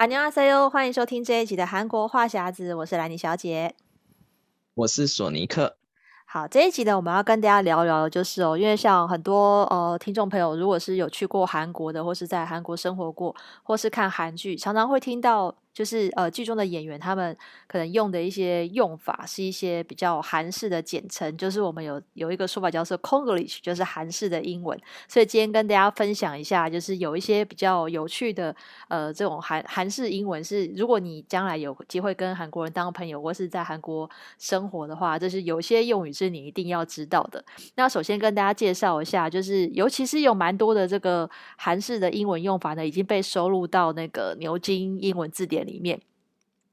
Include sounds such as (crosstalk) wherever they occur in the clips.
안녕하세요，欢迎收听这一集的韩国话匣子，我是兰妮小姐，我是索尼克。好，这一集呢，我们要跟大家聊聊的就是哦，因为像很多呃听众朋友，如果是有去过韩国的，或是在韩国生活过，或是看韩剧，常常会听到。 就是呃，剧中的演员他们可能用的一些用法是一些比较韩式的简称，就是我们有有一个说法叫做 Konglish，就是韩式的英文。所以今天跟大家分享一下，就是有一些比较有趣的呃这种韩韩式英文是，如果你将来有机会跟韩国人当朋友，或是在韩国生活的话，就是有些用语是你一定要知道的。那首先跟大家介绍一下，就是尤其是有蛮多的这个韩式的英文用法呢，已经被收录到那个牛津英文字典里面，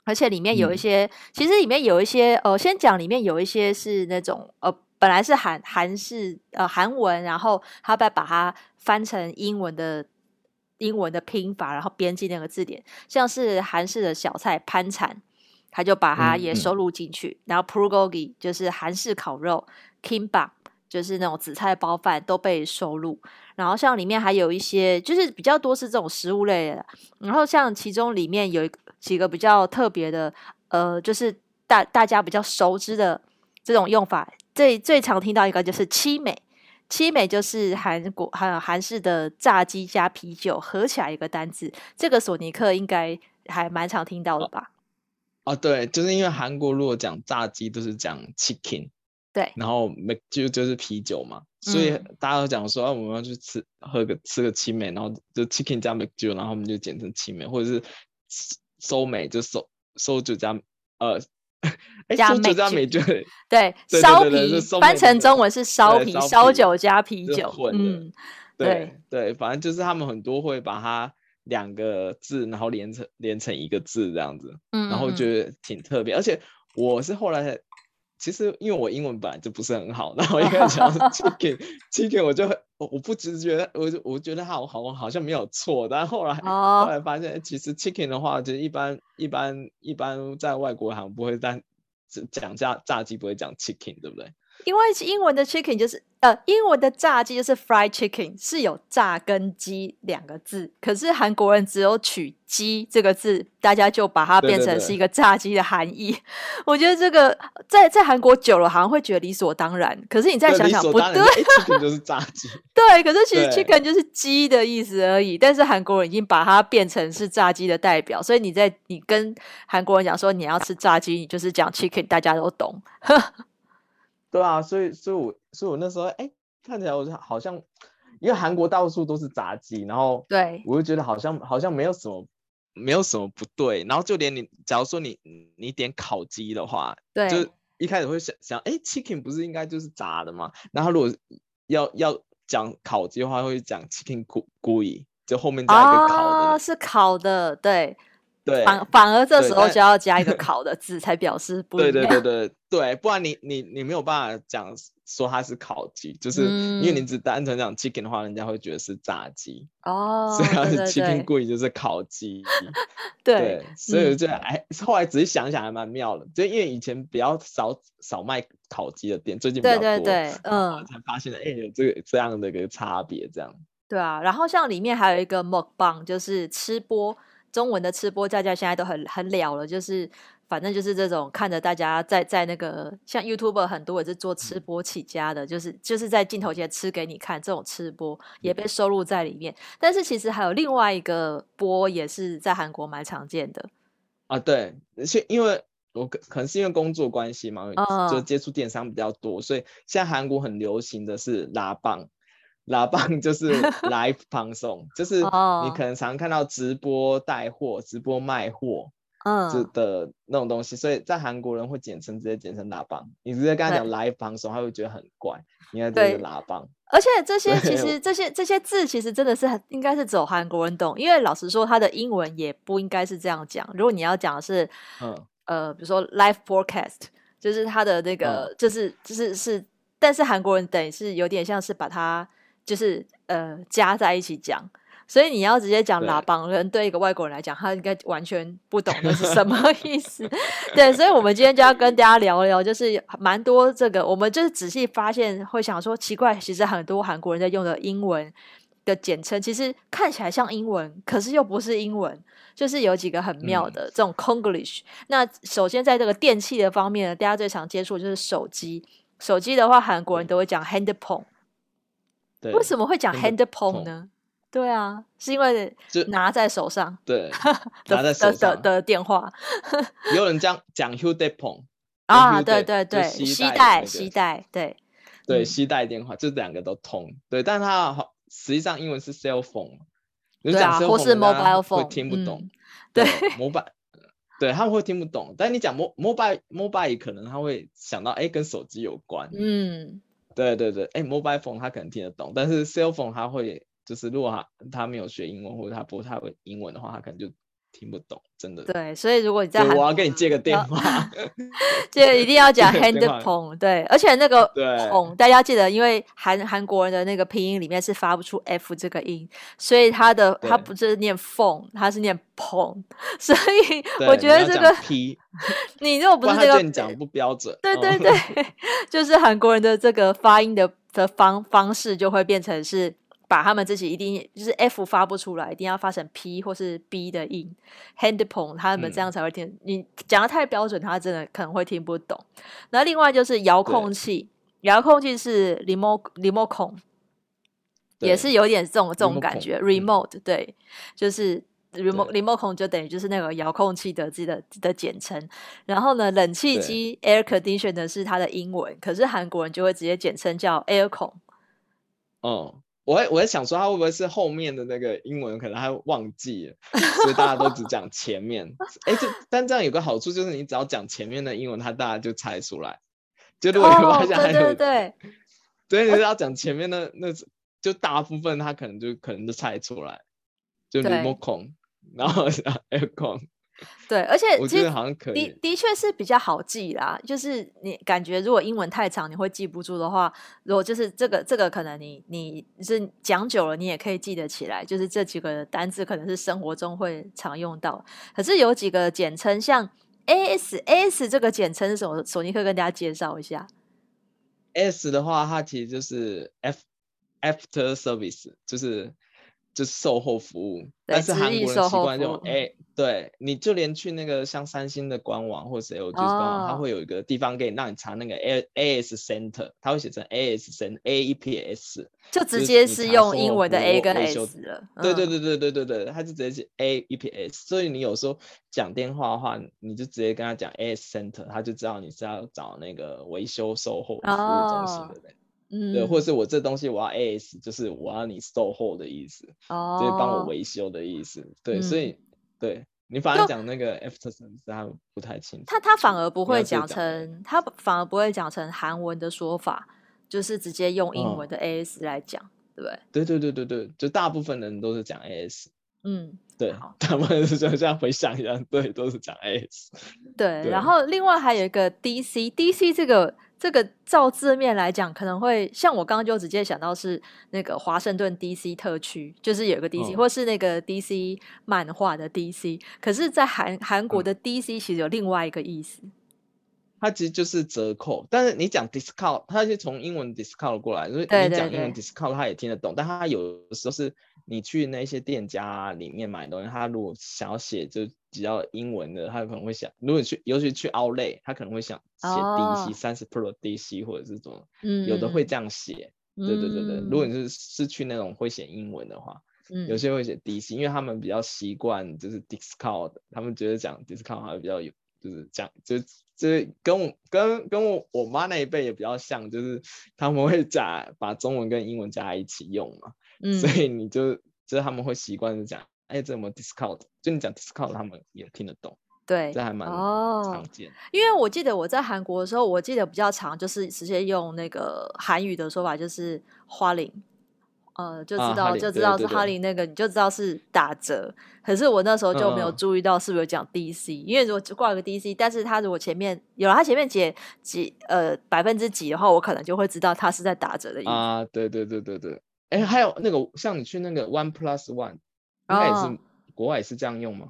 而且里面有一些，嗯、其实里面有一些，呃，先讲里面有一些是那种，呃，本来是韩韩式呃韩文，然后他再把它翻成英文的英文的拼法，然后编辑那个字典，像是韩式的小菜潘产，他就把它也收录进去，嗯嗯、然后 prugogi 就是韩式烤肉，kimbap 就是那种紫菜包饭都被收录。然后像里面还有一些，就是比较多是这种食物类的。然后像其中里面有几个比较特别的，呃，就是大大家比较熟知的这种用法，最最常听到一个就是七美，七美就是韩国韩韩式的炸鸡加啤酒合起来一个单字，这个索尼克应该还蛮常听到的吧？啊，对，就是因为韩国如果讲炸鸡都是讲 chicken。然后美就就是啤酒嘛，所以大家都讲说啊，我们要去吃喝个吃个青梅，然后就 Chicken 加美酒，然后我们就简称青梅，或者是烧梅，就烧烧酒加呃加酒加美酒。对 (laughs) 烧啤，翻成中文是烧烧酒加啤酒。嗯，对对，反正就是他们很多会把它两个字然后连成连成一个字这样子，然后觉得挺特别。而且我是后来。其实因为我英文本来就不是很好，然后一开始讲 chicken，chicken (laughs) 我就我我不直觉，我就我觉得好好好像没有错，但后来、oh. 后来发现，其实 chicken 的话，就一般一般一般在外国好像不会，但讲炸炸鸡不会讲 chicken，对不对？因为英文的 chicken 就是呃，英文的炸鸡就是 fried chicken，是有炸跟鸡两个字。可是韩国人只有取“鸡”这个字，大家就把它变成是一个炸鸡的含义。对对对，我觉得这个在在韩国久了，好像会觉得理所当然。可是你再想想，不对，chicken 就是炸鸡。(laughs) 对，可是其实 chicken 就是鸡的意思而已。但是韩国人已经把它变成是炸鸡的代表，所以你在你跟韩国人讲说你要吃炸鸡，你就是讲 chicken，大家都懂。(laughs) 对啊，所以所以我所以我那时候哎，看起来我就好像，因为韩国到处都是炸鸡，然后对我就觉得好像好像没有什么没有什么不对，然后就连你假如说你你点烤鸡的话，对，就一开始会想想哎，chicken 不是应该就是炸的吗？然后如果要要讲烤鸡的话，会讲 chicken guy，就后面加一个烤的，啊，是烤的，对。对，反反而这时候就要加一个烤的字，才表示不一样。对对对对对，不然你你你没有办法讲说它是烤鸡，就是因为你只单纯讲 chicken 的话，人家会觉得是炸鸡哦。(laughs) 所以它是 chicken guy 就是烤鸡。(laughs) 对，所以就哎，后来仔细想想还蛮妙的，就因为以前比较少少卖烤鸡的店，最近比较多，对对对，嗯，才发现了哎有这个这样的一个差别，这样。对啊，然后像里面还有一个 mukbang，就是吃播。中文的吃播大家现在都很很了了，就是反正就是这种看着大家在在那个像 YouTuber 很多也是做吃播起家的，就是就是在镜头前吃给你看，这种吃播也被收录在里面。但是其实还有另外一个播也是在韩国蛮常见的啊，对，而且因为我可可能是因为工作关系嘛，就接触电商比较多，所以现在韩国很流行的是拉棒。拉棒就是 (laughs) live 放送，就是你可能常看到直播带货、直播卖货，嗯，就的那种东西，所以在韩国人会简称直接简称拉棒。你直接跟他讲 live 放送，他会觉得很怪，应该这是拉棒。而且这些其实这些这些字其实真的是很应该是只有韩国人懂，因为老实说，他的英文也不应该是这样讲。如果你要讲的是，嗯，呃，比如说 live forecast，就是他的那个，嗯、就是就是是，但是韩国人等于是有点像是把它。就是呃加在一起讲，所以你要直接讲拉帮人，对一个外国人来讲，他应该完全不懂的是什么 (laughs) 意思。对，所以我们今天就要跟大家聊聊，就是蛮多这个，我们就是仔细发现会想说奇怪，其实很多韩国人在用的英文的简称，其实看起来像英文，可是又不是英文，就是有几个很妙的、嗯、这种 Konglish。那首先在这个电器的方面呢，大家最常接触就是手机。手机的话，韩国人都会讲 handphone。为什么会讲 handphone 呢？对啊，是因为拿在手上，对，(laughs) 拿在手的的电话。有人这样讲 handphone (laughs) 啊，对对对，膝带膝带，对对膝带电话，就两个都通。对，但它实际上英文是 cell phone，你讲 cell phone 会听不懂。对，mobile，对他们会听不懂，但你讲 mobile mobile 可能他会想到，哎，跟手机有关。嗯。对对对，哎，mobile phone 他可能听得懂，但是 cell phone 他会。就是如果他他没有学英文，或者他不太会英文的话，他可能就听不懂，真的。对，所以如果你在韩，我要跟你借个电话，(laughs) 这个一定要讲 handphone。对，而且那个 phone 大家记得，因为韩韩国人的那个拼音里面是发不出 f 这个音，所以他的他不是念 phone，他是念 pong。所以我觉得这个 p，你如果不是这个，你讲不标准。对对对，(laughs) 就是韩国人的这个发音的的方方式就会变成是。把他们自己一定就是 F 发不出来，一定要发成 P 或是 B 的音，handphone，他们这样才会听。嗯、你讲的太标准，他真的可能会听不懂。那另外就是遥控器，遥控器是 remote remote 也是有点这种这种感觉。remote、嗯、对，就是 remote remote 就等于就是那个遥控器的自己的的简称。然后呢，冷气机 air conditioner 是它的英文，可是韩国人就会直接简称叫 aircon。哦。我我在想说，他会不会是后面的那个英文可能他忘记了，所以大家都只讲前面。哎，这但这样有个好处就是，你只要讲前面的英文，他大家就猜出来。就如果你发现还有，对对对，对，你只要讲前面的那，就大部分他可能就可能就猜出来，就 remote，然后 (laughs) aircon。对，而且我觉得好像可以，的的确是比较好记啦。就是你感觉如果英文太长，你会记不住的话，如果就是这个这个可能你你是讲久了，你也可以记得起来。就是这几个单字可能是生活中会常用到。可是有几个简称，像 AS AS 这个简称是什么？索尼克跟大家介绍一下。S 的话，它其实就是 F After Service，就是。就是售后服务，但是韩国人习惯用 A，对，你就连去那个像三星的官网或者 LG 官网，它会有一个地方给你让你查那个 A A S Center，它会写成 A S Center A E P S，就直接是用英文的 A 跟 S 了。对对对对对对对，它就直接是 A E P S，所以你有时候讲电话的话，你就直接跟他讲 A S Center，他就知道你是要找那个维修售后服务中心的人。嗯，对，或者是我这东西我要 AS，就是我要你售后的意思，哦，就是帮我维修的意思。对，嗯、所以对你反而讲那个 After Service，他不太清楚。他他反而不会讲成，他反而不会讲成韩文的说法，就是直接用英文的 AS 来讲，哦、对不对？对对对对对，就大部分人都是讲 AS。嗯，对，好他们是就这样回想一下，对，都是讲 AS。对，对然后另外还有一个 DC，DC 这个。这个照字面来讲，可能会像我刚刚就直接想到是那个华盛顿 DC 特区，就是有个 DC，、哦、或是那个 DC 漫画的 DC。可是，在韩韩国的 DC 其实有另外一个意思，它其实就是折扣。但是你讲 discount，它是从英文 discount 过来，所以你讲英文 discount，它也听得懂。但它有的时候是你去那些店家里面买东西，他如果想要写就。比较英文的，他可能会想，如果去，尤其去 Outlet，他可能会想写 DC 三十 Pro DC 或者是什么，嗯，有的会这样写，对对对对。如果你是是去那种会写英文的话，嗯，有些会写 DC，因为他们比较习惯就是 discount，他们觉得讲 discount 还比较有，就是讲就就是跟我跟跟我我妈那一辈也比较像，就是他们会 (laughs) 加把中文跟英文加在一起用嘛，嗯，所以你就就是他们会习惯是讲。哎，这么 discount，就你讲 discount，他们也听得懂。对，这还蛮常见。哦。因为我记得我在韩国的时候，我记得比较常就是直接用那个韩语的说法，就是花零，呃，就知道、啊、就知道是哈林那个，你就知道是打折。可是我那时候就没有注意到是不是有讲 DC，、嗯、因为如果挂个 DC，但是他如果前面有了他前面写几呃百分之几的话，我可能就会知道他是在打折的意思。啊，对对对对对。哎，还有那个像你去那个 One Plus One。应该也是、哦、国外也是这样用吗？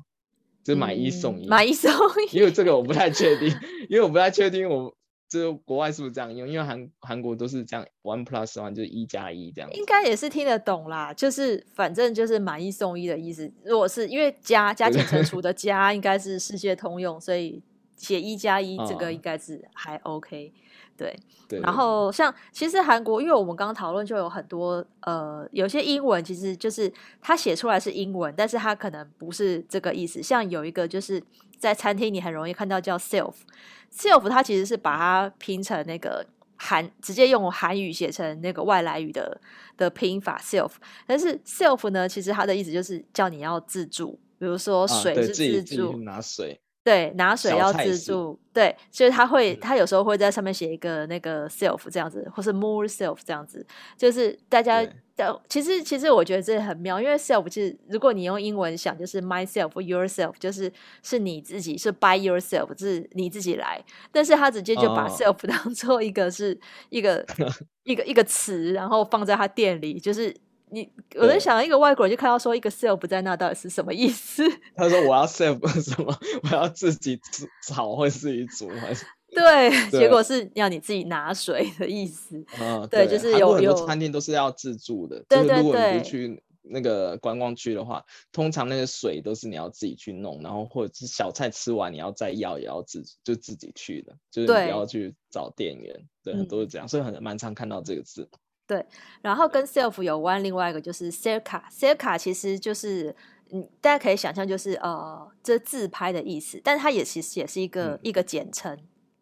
就买一送一，买一送一。因为这个我不太确定，因为我不太确定我这国外是不是这样用？因为韩韩国都是这样，one plus one 就是一加一这样。应该也是听得懂啦，就是反正就是买一送一的意思。如果是因为加加减乘除的加应该是世界通用，所以写一加一这个应该是还 OK。哦对，对，然后像其实韩国，因为我们刚刚讨论就有很多呃，有些英文其实就是它写出来是英文，但是它可能不是这个意思。像有一个就是在餐厅你很容易看到叫 self，self 它其实是把它拼成那个韩，直接用韩语写成那个外来语的的拼法 self，但是 self 呢，其实它的意思就是叫你要自助，比如说水是自助，啊、自己自己拿水。对，拿水要自助。对，所以他会，他有时候会在上面写一个那个 self 这样子，或是 more self 这样子，就是大家的。其实，其实我觉得这很妙，因为 self 其实如果你用英文想，就是 myself、yourself，就是是你自己，是 by yourself，是你自己来。但是他直接就把 self 当做一个是 (laughs) 一个、oh. 一个一个词，然后放在他店里，就是。你我在想，一个外国人就看到说一个 self 在那到底是什么意思？(laughs) 他说我要 self (laughs) 什么？我要自己炒或自己煮还是？(laughs) 对，结果是要你自己拿水的意思。嗯，对，就是有很多餐厅都是要自助的。对对对。就是如果你不去那个观光区的话，通常那个水都是你要自己去弄，然后或者是小菜吃完你要再要也要自就自己去的，就是你不要去找店员。对，对，都是这样，所以很蛮常看到这个字。对，然后跟 self 有关，另外一个就是 selfie，selfie 其实就是，嗯，大家可以想象就是呃，这自拍的意思，但是它也其实也是一个、嗯、一个简称，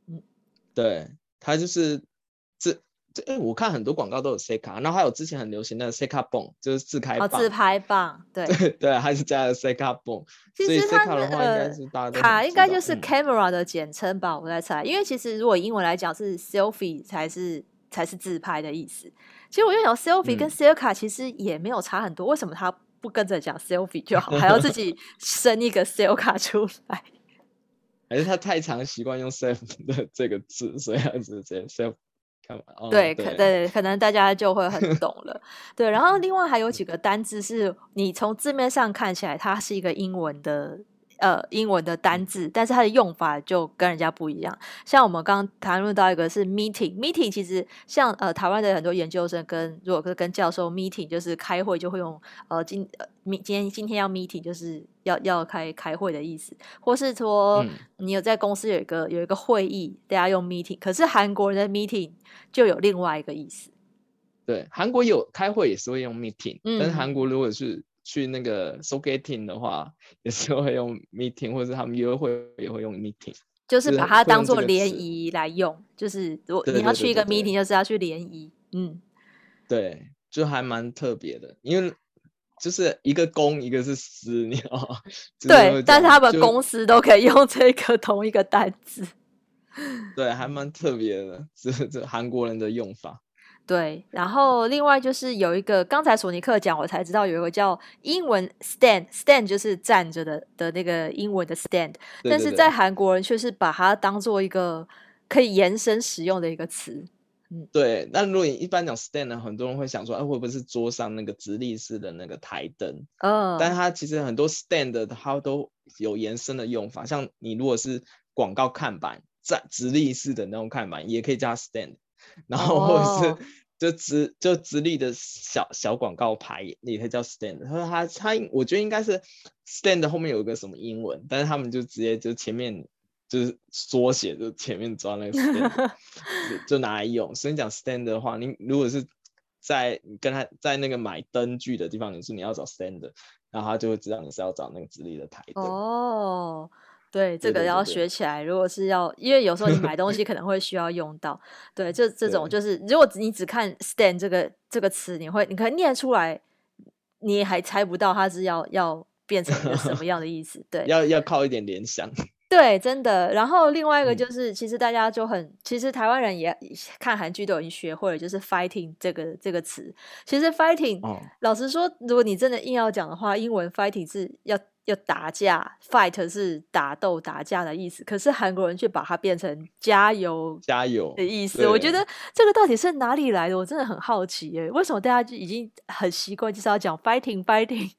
嗯，对，它就是自，这，哎，我看很多广告都有 selfie，然后还有之前很流行的 selfie 棒，就是自拍棒，哦，自拍棒，对。对 (laughs) 对，还是加了 selfie 棒，其实它的话应该是大卡应该就是 camera 的简称吧，嗯、我在猜，因为其实如果英文来讲是 selfie 才是才是自拍的意思。其实我就想，selfie 跟 selfie 其实也没有差很多，嗯、为什么他不跟着讲 selfie 就好，还要自己 (laughs) 生一个 selfie 出来？还是他太常习惯用 self 的这个字，所以他直接 self 看完。对，可对，可能大家就会很懂了。对，然后 (laughs) 另外还有几个单字是你从字面上看起来它是一个英文的。呃，英文的单字，但是它的用法就跟人家不一样。像我们刚刚谈论到一个是 meeting，meeting 其实像呃台湾的很多研究生跟如果是跟教授 meeting，就是开会就会用呃今呃今天今天要 meeting，就是要要开开会的意思，或是说你有在公司有一个有一个会议，大家用 meeting，可是韩国人的 meeting 就有另外一个意思。对，韩国有开会也是会用 meeting，嗯，但是韩国如果是去那个 sogating 的话，(laughs) 也是会用 meeting，或者是他们约会也会用 meeting，就是把它当做联谊来用。就是如果你要去一个 meeting，就是要去联谊。嗯，对，就还蛮特别的，因为就是一个公，一个是私，你知道吗？对，但是他们公司都可以用这个 (laughs) 同一个单字。对，还蛮特别的，这这韩国人的用法。对，然后另外就是有一个，刚才索尼克讲，我才知道有一个叫英文 stand，stand stand 就是站着的的那个英文的 stand，对对对，但是在韩国人却是把它当做一个可以延伸使用的一个词。嗯，对。那如果你一般讲 stand 呢，很多人会想说，哎、啊，会不会是桌上那个直立式的那个台灯？嗯，但它其实很多 stand 它都有延伸的用法，像你如果是广告看板，站直立式的那种看板，也可以加 stand。然后或者是就直就直立的小小广告牌，也可以叫 stand。他说他他，我觉得应该是 stand 后面有一个什么英文，但是他们就直接就前面就是缩写，就前面装那个 stand，(laughs) 就拿来用。所以你讲 stand 的话，你如果是在跟他在那个买灯具的地方，你说你要找 stand，然后他就会知道你是要找那个直立的台灯。哦。对，这个要学起来。如果是要，因为有时候你买东西可能会需要用到。对，这 (laughs) 这种就是，如果你只看 stand 这个这个词，你会你可以念出来，你还猜不到它是要要变成一个什么样的意思。对，要要靠一点联想。(laughs) 对，真的。然后另外一个就是，其实大家就很，其实台湾人也看韩剧都已经学会了，就是 fighting 这个这个词。其实 fighting，哦，老实说，如果你真的硬要讲的话，英文 fighting 是要。要打架，fight 是打斗、打架的意思，可是韩国人却把它变成加油、加油的意思。我觉得这个到底是哪里来的？我真的很好奇耶，为什么大家就已经很习惯就是要讲 fighting、fighting？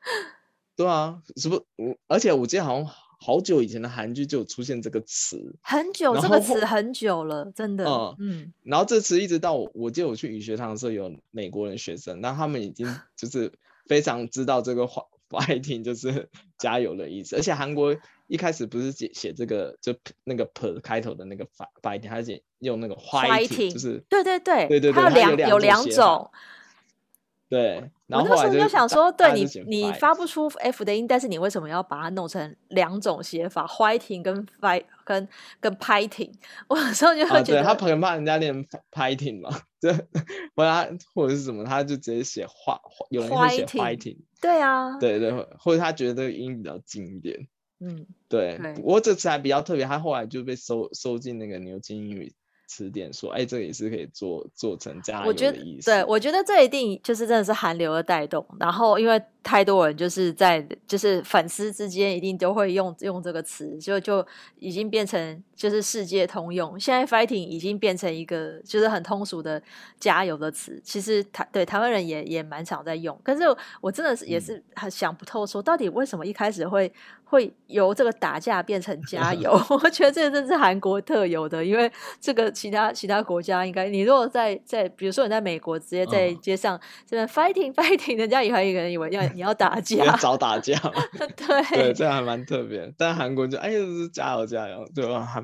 (laughs) 对啊，是不是？我而且我记得好像好久以前的韩剧就有出现这个词，很久这个词很久了，真的。嗯嗯。然后这词一直到我，我记得我去语学堂的时候，有美国人学生，那他们已经就是非常知道这个话 fighting 就是 (laughs) 加油的意思，而且韩国一开始不是写写这个就那个 per 开头的那个 fighting，他写用那个 fighting，就是对对对对对对，它有两有两种。对，然后我那时候就想说，对你你发不出 f 的音，但是你为什么要把它弄成两种写法？fighting 跟 fight 跟跟 fighting，我有时候就会觉得、啊、他可能怕人家念 fighting 嘛，(laughs) 对，或者或者是什么，他就直接写话，有人会写 fighting，对啊，对对，或者他觉得这个音比较近一点，嗯，对。不过这次还比较特别，他后来就被收收进那个牛津英语。词典说，哎，这个也是可以做做成加油的意思。对，我觉得这一定就是真的是韩流的带动。然后，因为太多人就是在就是粉丝之间一定都会用用这个词，就就已经变成就是世界通用。现在 fighting 已经变成一个就是很通俗的加油的词。其实台对台湾人也也蛮常在用。可是我真的是也是很想不透，说到底为什么一开始会。会由这个打架变成加 (laughs) 油，我觉得这个真是韩国特有的，因为这个其他其他国家应该，你如果在在，比如说你在美国直接在街上这边 fighting fighting，人家以为有人以为要你要打 (laughs) 架，找打架，(laughs) 对对，这还蛮特别。但韩国就哎呦，是加油加油，对吧？还。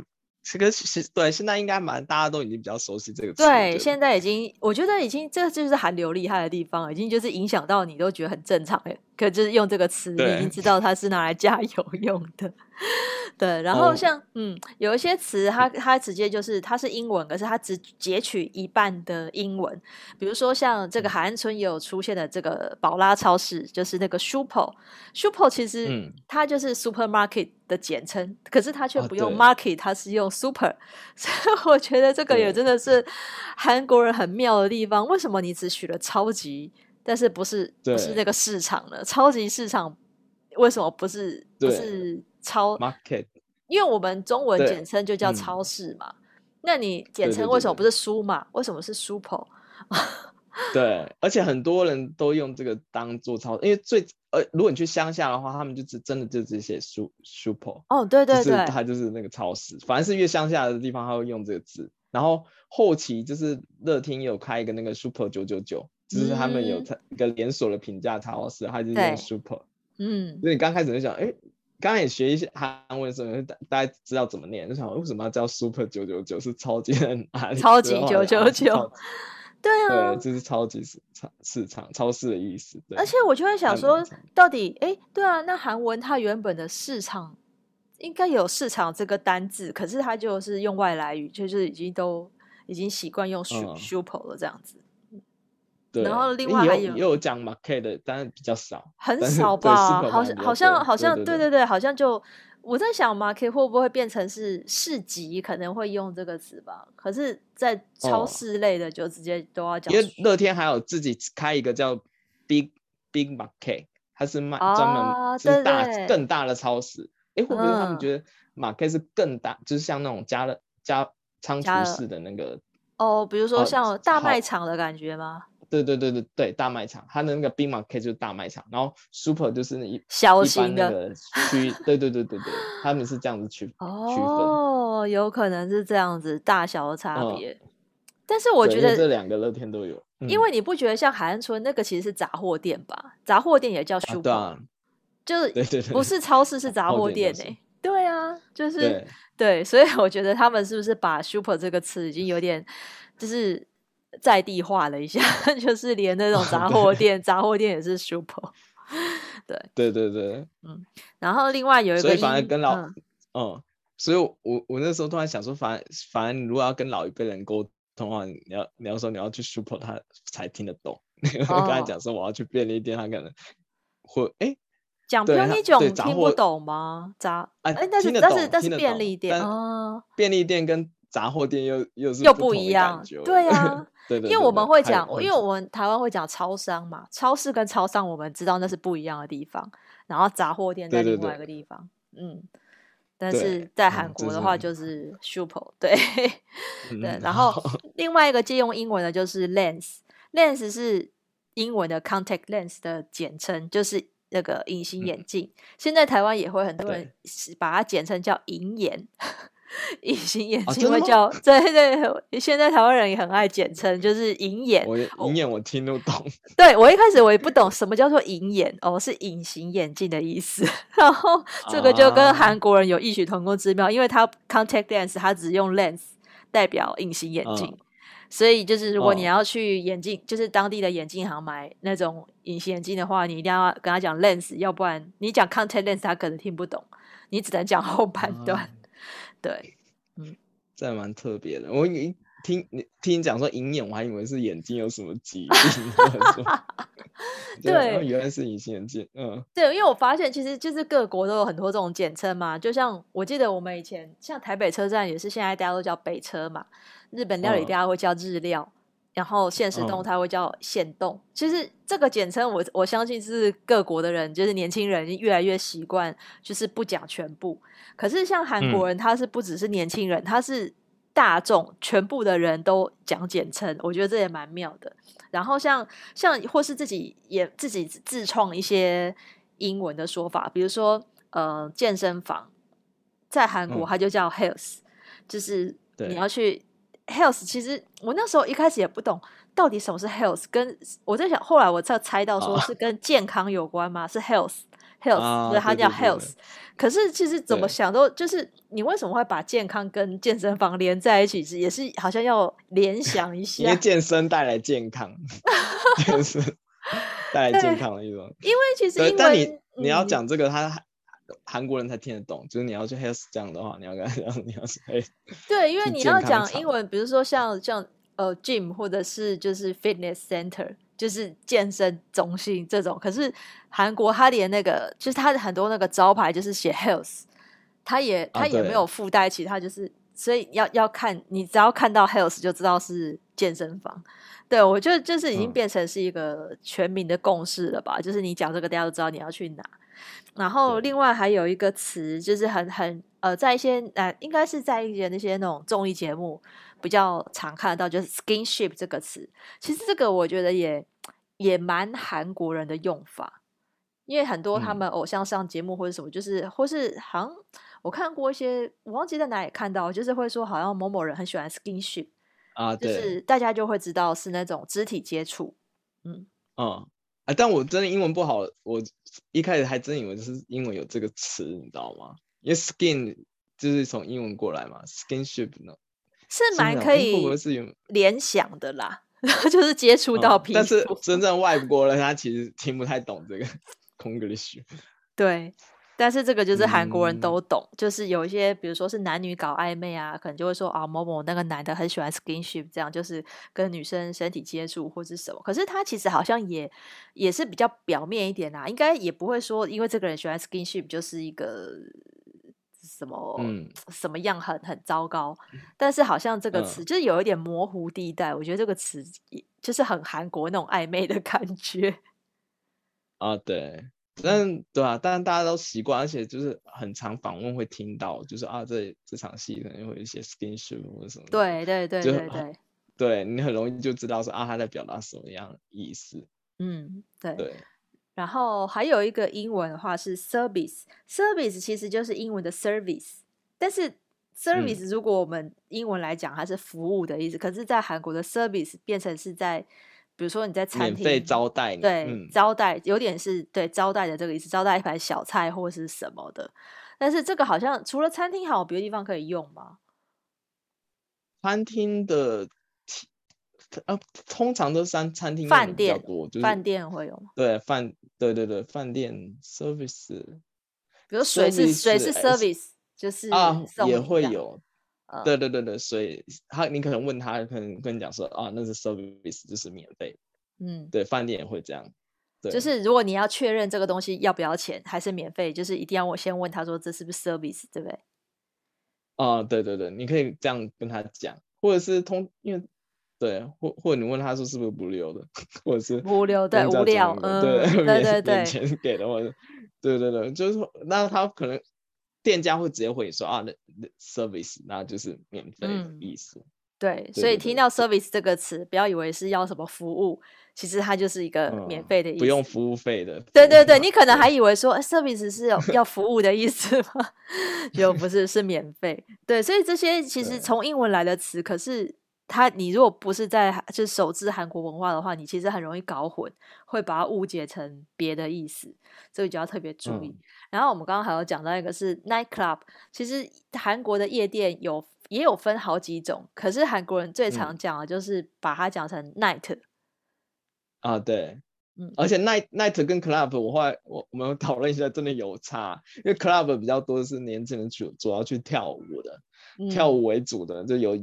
这个其实对，现在应该蛮大家都已经比较熟悉这个词。对，现在已经我觉得已经这就是韩流厉害的地方，已经就是影响到你都觉得很正常诶。可就是用这个词，你已经知道它是拿来加油用的。对，然后像、哦、嗯，有一些词，它它直接就是它是英文，可是它只截取一半的英文。比如说像这个海岸村也有出现的这个宝拉超市，就是那个 Super，Super 其实它就是 supermarket 的简称，可是它却不用 market，它是用 super。(laughs) 所以我觉得这个也真的是韩国人很妙的地方。为什么你只取了超级，但是不是不是那个市场了？超级市场为什么不是不是？超 market，因为我们中文简称就叫超市嘛，嗯、那你简称为什么不是书嘛？为什么是 super？(laughs) 对，而且很多人都用这个当做超，因为最呃，如果你去乡下的话，他们就只真的就只写苏 super。哦，对对对，它就是那个超市，反正是越乡下的地方，他会用这个字。然后后期就是乐天有开一个那个 super 九九九，就是他们有一个连锁的平价超市，它就用 super。嗯，所以你刚开始就想，哎。刚才也学一些韩文的时候，大大家知道怎么念，就想为什么要叫 Super 九九九？是超级在哪里？超级九九九，(laughs) 对啊，对，就是超级市场市场超市的意思。对，而且我就会想说，到底哎，对啊，那韩文它原本的市场应该有市场这个单字，可是它就是用外来语，就是已经都已经习惯用 Super 了这样子。然后另外还有也有讲 market 的，但是比较少，很少吧？好像好像好像对对对，好像就我在想 market 会不会变成是市集，可能会用这个词吧？可是，在超市类的就直接都要讲。因为乐天还有自己开一个叫 big big market，它是卖专门是大更大的超市。哎，会不会他们觉得 market 是更大，就是像那种加了加仓储式的那个？哦，比如说像大卖场的感觉吗？对对对对对，大卖场，它的那个 big market 就是大卖场，然后 super 就是那一小型的区，对对对对对，他们是这样子区哦，区分哦，有可能是这样子大小的差别，嗯、但是我觉得这两个乐天都有，嗯、因为你不觉得像海岸村那个其实是杂货店吧？杂货店也叫 super，、啊对啊、就是不是超市是杂货店哎、欸，对啊，就是对，对，所以我觉得他们是不是把 super 这个词已经有点就是。在地化了一下，(laughs) 就是连那种杂货店，杂货店也是 super，(laughs) 对对对对，嗯，然后另外有一个，所以反而跟老，嗯，嗯，所以我我那时候突然想说，反反正如果要跟老一辈人沟通的话，你要你要说你要去 super，他才听得懂。(laughs) 我刚才讲说我要去便利店，他可能会哎，讲便利店听不懂吗？杂哎，但是但是但是便利店哦，便利店跟杂货店又又是又不一样，对呀。对对对对，因为我们会讲，因为我们台湾会讲超商嘛，超市跟超商我们知道那是不一样的地方，然后杂货店在另外一个地方，嗯，但是在韩国的话就是 super，对，嗯、对，然后另外一个借用英文的就是 lens，lens 是英文的 contact lens 的简称，就是那个隐形眼镜，嗯、现在台湾也会很多人把它简称叫银眼。(laughs) 隐形眼镜会叫、(laughs) 啊、对对，现在台湾人也很爱简称，就是隐眼。我隐眼我听不懂。对，我一开始我也不懂什么叫做隐眼哦，是隐形眼镜的意思。(laughs) 然后这个就跟韩国人有异曲同工之妙，啊、因为他 contact lens 他只用 lens 代表隐形眼镜，啊、所以就是如果你要去眼镜，啊、就是当地的眼镜行买那种隐形眼镜的话，你一定要跟他讲 lens，要不然你讲 contact lens 他可能听不懂，你只能讲后半段。啊对，嗯，这还蛮特别的。我一听你听你讲说银眼，我还以为是眼睛有什么疾病。(laughs) 对，原来是隐形眼镜。嗯，对，因为我发现其实就是各国都有很多这种简称嘛。就像我记得我们以前像台北车站也是，现在大家都叫北车嘛。日本料理大家会叫日料。嗯然后现实动态会叫限动，嗯、其实这个简称我我相信是各国的人，就是年轻人越来越习惯，就是不讲全部。可是像韩国人，他是不只是年轻人，嗯、他是大众全部的人都讲简称，我觉得这也蛮妙的。然后像像或是自己也自己自创一些英文的说法，比如说呃健身房，在韩国它就叫 health，、嗯、就是你要去。Health 其实我那时候一开始也不懂到底什么是 health，跟我在想，后来我才猜到说是跟健康有关吗？啊、是 health，health，、啊、所以它叫 health。对对对对，可是其实怎么想都就是你为什么会把健康跟健身房连在一起？是也是好像要联想一下，因为健身带来健康，(laughs) 健身带来健康的一种。因为其实因为但你你要讲这个他。韩国人才听得懂，就是你要去 health 这样的话，你要跟他讲，你要是 (laughs) 对，因为你要讲英文，比如说像像呃 gym 或者是就是 fitness center，就是健身中心这种。可是韩国他连那个就是他的很多那个招牌就是写 health，他也他也没有附带其他，就是、啊、所以要要看你只要看到 health 就知道是健身房。对，我觉得就是已经变成是一个全民的共识了吧，嗯、就是你讲这个大家都知道你要去哪。然后另外还有一个词，就是很很呃，在一些呃，应该是在一些那些那种综艺节目比较常看得到，就是 skinship 这个词。其实这个我觉得也也蛮韩国人的用法，因为很多他们偶像上节目或者什么，就是、嗯、或是好像我看过一些，我忘记在哪里看到，就是会说好像某某人很喜欢 skinship 啊，就是大家就会知道是那种肢体接触，嗯。嗯。啊！但我真的英文不好，我一开始还真以为是英文有这个词，你知道吗？因为 skin 就是从英文过来嘛，skinship 呢是蛮可以联想的啦，(laughs) 就是接触到皮肤、嗯。但是真正外国人他其实听不太懂这个 (laughs) Konglish。对。但是这个就是韩国人都懂，嗯、就是有一些，比如说是男女搞暧昧啊，可能就会说啊某某那个男的很喜欢 skinship，这样就是跟女生身体接触或是什么。可是他其实好像也也是比较表面一点啊，应该也不会说因为这个人喜欢 skinship 就是一个什么、嗯、什么样很很糟糕。但是好像这个词就是有一点模糊地带，嗯、我觉得这个词就是很韩国那种暧昧的感觉。(laughs) 啊，对。但对啊，但大家都习惯，而且就是很常访问会听到，就是啊，这这场戏可能会有一些 skinship 或者什么。对对对对对，对，你很容易就知道说啊，他在表达什么样的意思。嗯，对。对。然后还有一个英文的话是 service，service 其实就是英文的 service，但是 service 如果我们英文来讲，它是服务的意思，嗯、可是在韩国的 service 变成是在。比如说你在餐厅免费招待，对，嗯、招待有点是对招待的这个意思，招待一盘小菜或是什么的。但是这个好像除了餐厅，还有别的地方可以用吗？餐厅的，呃，通常都是餐餐厅饭店多，饭店，店会有吗？对饭，对对对，饭店 service，比如水是水是 service，就是啊也会有。对对对对，所以他你可能问他，可能跟你讲说啊，那是 service，就是免费。嗯，对，饭店也会这样。对，就是如果你要确认这个东西要不要钱，还是免费，就是一定要我先问他说这是不是 service，对不对？啊，对对对，你可以这样跟他讲，或者是通，因为对，或或者你问他说是不是无料的，或者是无料对无聊，嗯，对对 (laughs) 对对，钱给的，或者对对对，就是说那他可能。店家会直接回你说啊，那那 service 那就是免费的意思。嗯、对，所以听到 service 这个词，不要以为是要什么服务，其实它就是一个免费的意思，不用服务费的。对对对，你可能还以为说 service 是要要服务的意思吗？(laughs) 就不是，是免费。对，所以这些其实从英文来的词，可是它你如果不是在就是熟知韩国文化的话，你其实很容易搞混，会把它误解成别的意思，所以就要特别注意。嗯、然后我们刚刚还有讲到一个是 night club，其实韩国的夜店有也有分好几种，可是韩国人最常讲的就是把它讲成 night。啊，对，嗯，而且 night night 跟 club，我后来我我们讨论一下，真的有差，因为 club 比较多的是年轻人主主要去跳舞的，嗯、跳舞为主的，就有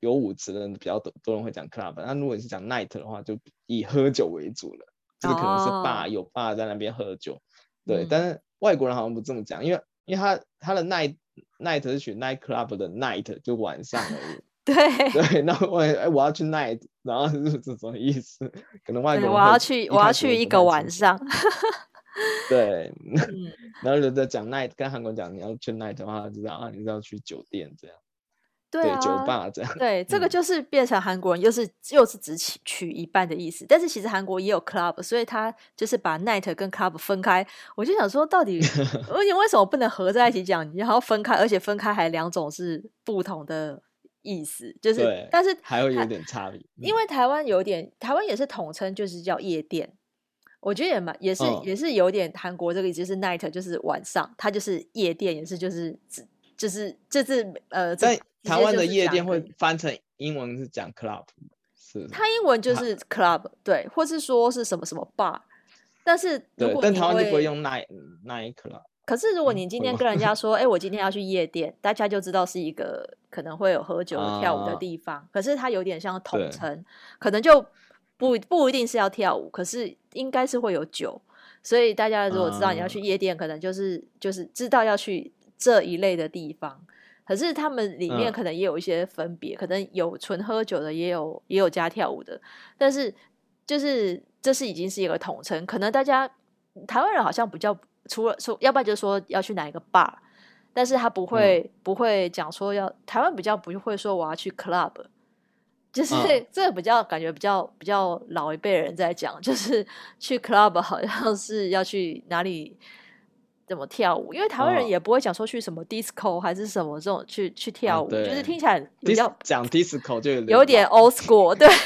有舞池的人比较多，多人会讲 club。那如果你是讲 night 的话，就以喝酒为主了，这个可能是 bar、哦、有 bar 在那边喝酒，对。嗯、但是外国人好像不这么讲，因为因为他他的 night night 是取 night club 的 night，就晚上而已。(laughs) 对对，那我哎，我要去 night，然后是这种意思，可能外国人我要去，我要去一个晚上。对，嗯、(laughs) 然后就在讲 night，跟韩国讲你要去 night 的话，就知道啊，你是要去酒店这样。对，啊、对，酒吧这样。(laughs) 对，这个就是变成韩国人又是又是只取取一半的意思，但是其实韩国也有 club，所以他就是把 night 跟 club 分开。我就想说，到底 (laughs) 而且为什么不能合在一起讲？你要分开，而且分开还两种是不同的。意思就是，对但是还会有点差别，因为台湾有点，台湾也是统称，就是叫夜店。我觉得也蛮，也是，嗯、也是有点韩国这个意思，就是 night，就是晚上，它就是夜店，也是就是就是就是呃，在台湾的夜店会翻成英文是讲 club，是它英文就是 club，对，或是说是什么什么 bar，但是对，但台湾就不会用 night night club。可是，如果你今天跟人家 (laughs) 说，哎、嗯欸，我今天要去夜店，大家就知道是一个可能会有喝酒、跳舞的地方。啊、可是它有点像统称，可能就不不一定是要跳舞，可是应该是会有酒。所以大家如果知道你要去夜店，啊、可能就是就是知道要去这一类的地方。可是他们里面可能也有一些分别，嗯、可能有纯喝酒的，也有也有加跳舞的。但是就是这是已经是一个统称，可能大家台湾人好像比较。除了说，要不然就是说要去哪一个 bar，但是他不会、嗯、不会讲说要台湾比较不会说我要去 club，就是、嗯、(laughs) 这个比较感觉比较比较老一辈人在讲，就是去 club 好像是要去哪里怎么跳舞，因为台湾人也不会讲说去什么 disco 还是什么这种去去跳舞，嗯、就是听起来比较讲 disco 就有点，old school，对。(laughs)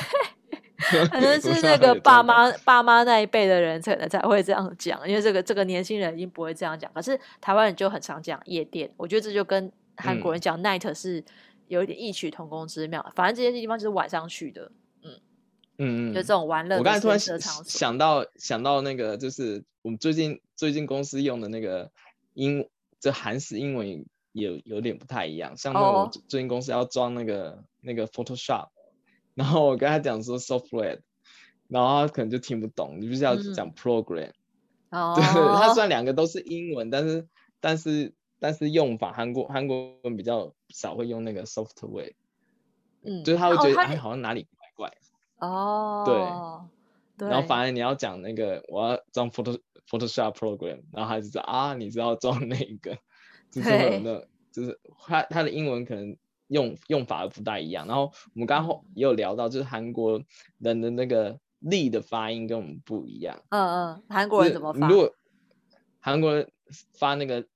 可能是那个爸妈爸妈那一辈的人可能才会这样讲，因为这个这个年轻人已经不会这样讲。可是台湾人就很常讲夜店，我觉得这就跟韩国人讲 night 是有一点异曲同工之妙。嗯、反正这些地方就是晚上去的，嗯嗯嗯，就这种玩乐。我刚才突然想到想到那个，就是我们最近最近公司用的那个英，这韩式英文也有有点不太一样。像那我最近公司要装那个、oh. 那个 Photoshop。然后我跟他讲说 software，然后他可能就听不懂，你就是要讲 program。哦、嗯。(laughs) 对，他虽然两个都是英文，但是但是但是用法韩国韩国人比较少会用那个 software。嗯。就是他会觉得、哦、哎好像哪里怪怪。哦。对。对。然后反而你要讲那个我要装 photo Photoshop program，然后他就说啊你知道装那个，就是那就是他他的英文可能。用用法不大一样，然后我们刚刚也有聊到，就是韩国人的那个力的发音跟我们不一样。嗯嗯，韩国人怎么发？如果韩国人发那个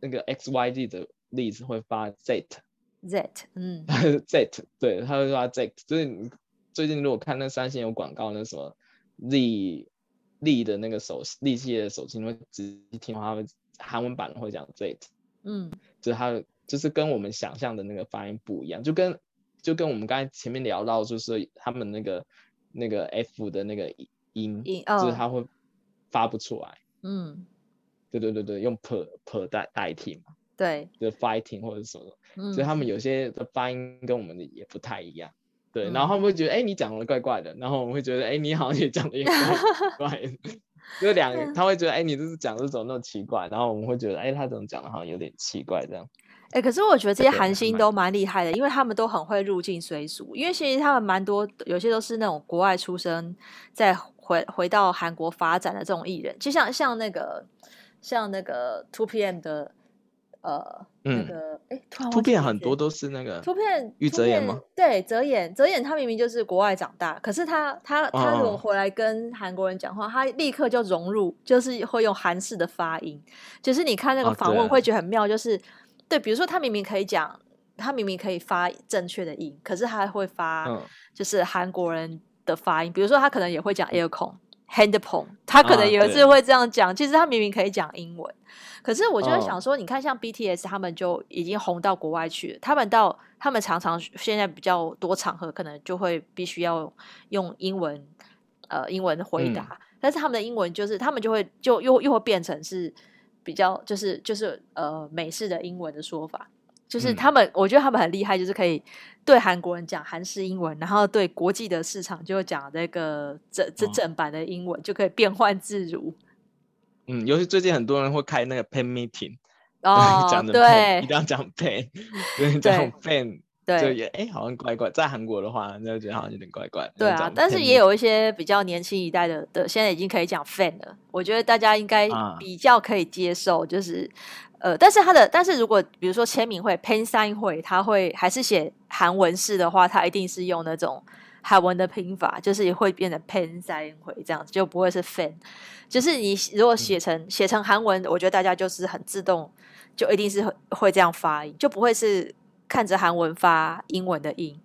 那个 x y z 的力是会发 z z，嗯，(laughs) z，对，他会发 Z，就是你最近如果看那三星有广告，那什么 z 力的那个手力气的手机，你会仔细听，他们韩文版会讲 z，嗯，就是他。就是跟我们想象的那个发音不一样，就跟就跟我们刚才前面聊到，就是他们那个那个 F 的那个音，就是他会发不出来。嗯，对对对对，用 per per 代代替嘛。对，就 fighting 或者什么，嗯，所以他们有些的发音跟我们的也不太一样。对，然后他们会觉得，哎，你讲的怪怪的，然后我们会觉得，哎，你好像也讲的也怪 (laughs) 怪的。就两个，他会觉得，哎，你这是讲这种那么奇怪，然后我们会觉得，哎，他怎么讲的好像有点奇怪这样。哎、欸，可是我觉得这些韩星都蛮厉害的，因为他们都很会入境随俗。因为其实他们蛮多，有些都是那种国外出生，再回回到韩国发展的这种艺人，就像像那个像那个 Two PM 的呃，那个哎，突然变很多都是那个突变玉泽演吗？对，泽演，泽演他明明就是国外长大，可是他他他如果回来跟韩国人讲话，他立刻就融入，就是会用韩式的发音，就是你看那个访问会觉得很妙，就是对，比如说他明明可以讲，他明明可以发正确的音，可是他会发就是韩国人的发音，比如说他可能也会讲 aircon。Handphone，他可能有一次会这样讲，啊、其实他明明可以讲英文，可是我就在想说，你看像 BTS 他们就已经红到国外去了，他们到他们常常现在比较多场合可能就会必须要用英文，呃，英文回答，嗯、但是他们的英文就是他们就会就又又会变成是比较就是就是呃美式的英文的说法。就是他们，嗯、我觉得他们很厉害，就是可以对韩国人讲韩式英文，然后对国际的市场就讲这个这这正版的英文，哦、就可以变换自如。嗯，尤其最近很多人会开那个 pen meeting，哦，讲的对，一定要讲 pen，对，讲 pen，对，就也哎，好像怪怪，在韩国的话，那就觉得好像有点怪怪。对啊，但是也有一些比较年轻一代的的，现在已经可以讲 fan 了，我觉得大家应该比较可以接受，就是。呃，但是他的，但是如果比如说签名会 pen sign 会，他会还是写韩文式的话，他一定是用那种韩文的拼法，就是也会变成 pen sign 会这样子，就不会是 fan。就是你如果写成写、嗯、成韩文，我觉得大家就是很自动，就一定是会这样发音，就不会是看着韩文发英文的音。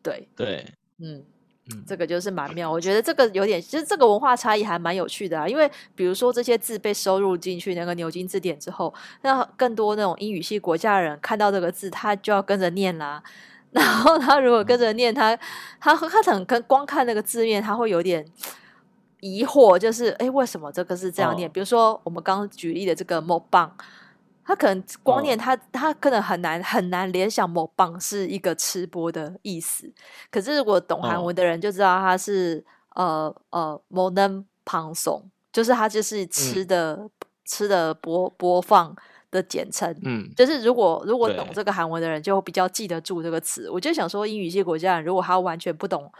对对，嗯。嗯，这个就是蛮妙，我觉得这个有点，其实这个文化差异还蛮有趣的啊。因为比如说这些字被收入进去那个牛津字典之后，那更多那种英语系国家的人看到这个字，他就要跟着念啦。(laughs) 然后他如果跟着念，他他他可能跟光看那个字面，他会有点疑惑，就是哎，为什么这个是这样念？哦、比如说我们刚刚举例的这个 mukbang。他可能光念他，他可能很难很难联想某棒是一个吃播的意思。可是如果懂韩文的人就知道他是、哦、呃呃某能旁松，就是他就是吃的、嗯、吃的播播放的简称。嗯，就是如果如果懂这个韩文的人就比较记得住这个词。我就想说，英语系国家人如果他完全不懂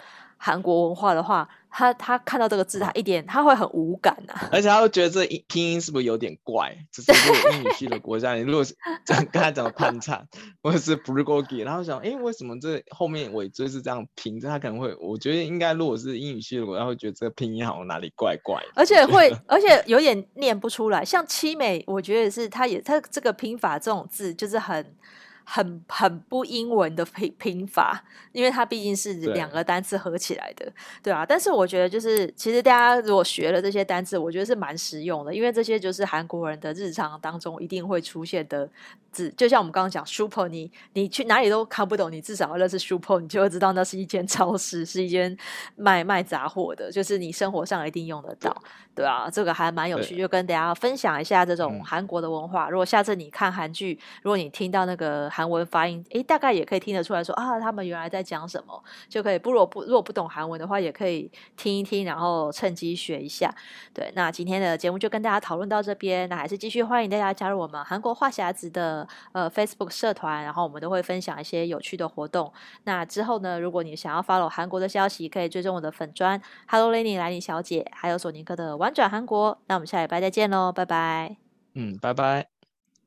韩国文化的话。他他看到这个字，他一点他会很无感呐、啊，而且他会觉得这拼音是不是有点怪？就是如果英语系的国家，(laughs) 你如果是刚才讲潘灿或者是 bulgogi，然后想，哎、欸，为什么这后面尾椎是这样拼？他可能会，我觉得应该如果是英语系的国家，会觉得这个拼音好像哪里怪怪，而且会，(laughs) 而且有点念不出来。像七美，我觉得是他也他这个拼法这种字就是很。很很不英文的拼拼法，因为它毕竟是两个单词合起来的，对，对啊。但是我觉得，就是其实大家如果学了这些单词，我觉得是蛮实用的，因为这些就是韩国人的日常当中一定会出现的字。就像我们刚刚讲，Super，你你去哪里都看不懂，你至少要认识 Super，你就会知道那是一间超市，是一间卖卖杂货的，就是你生活上一定用得到，对，对啊。这个还蛮有趣，就跟大家分享一下这种韩国的文化。嗯、如果下次你看韩剧，如果你听到那个。韩文发音，诶，大概也可以听得出来说啊，他们原来在讲什么，就可以不如不如果不懂韩文的话，也可以听一听，然后趁机学一下。对，那今天的节目就跟大家讨论到这边，那还是继续欢迎大家加入我们韩国话匣子的呃 Facebook 社团，然后我们都会分享一些有趣的活动。那之后呢，如果你想要 follow 韩国的消息，可以追踪我的粉砖 Hello Lenny 兰妮小姐，还有索尼克的玩转韩国。那我们下礼拜再见喽，拜拜。嗯，拜拜。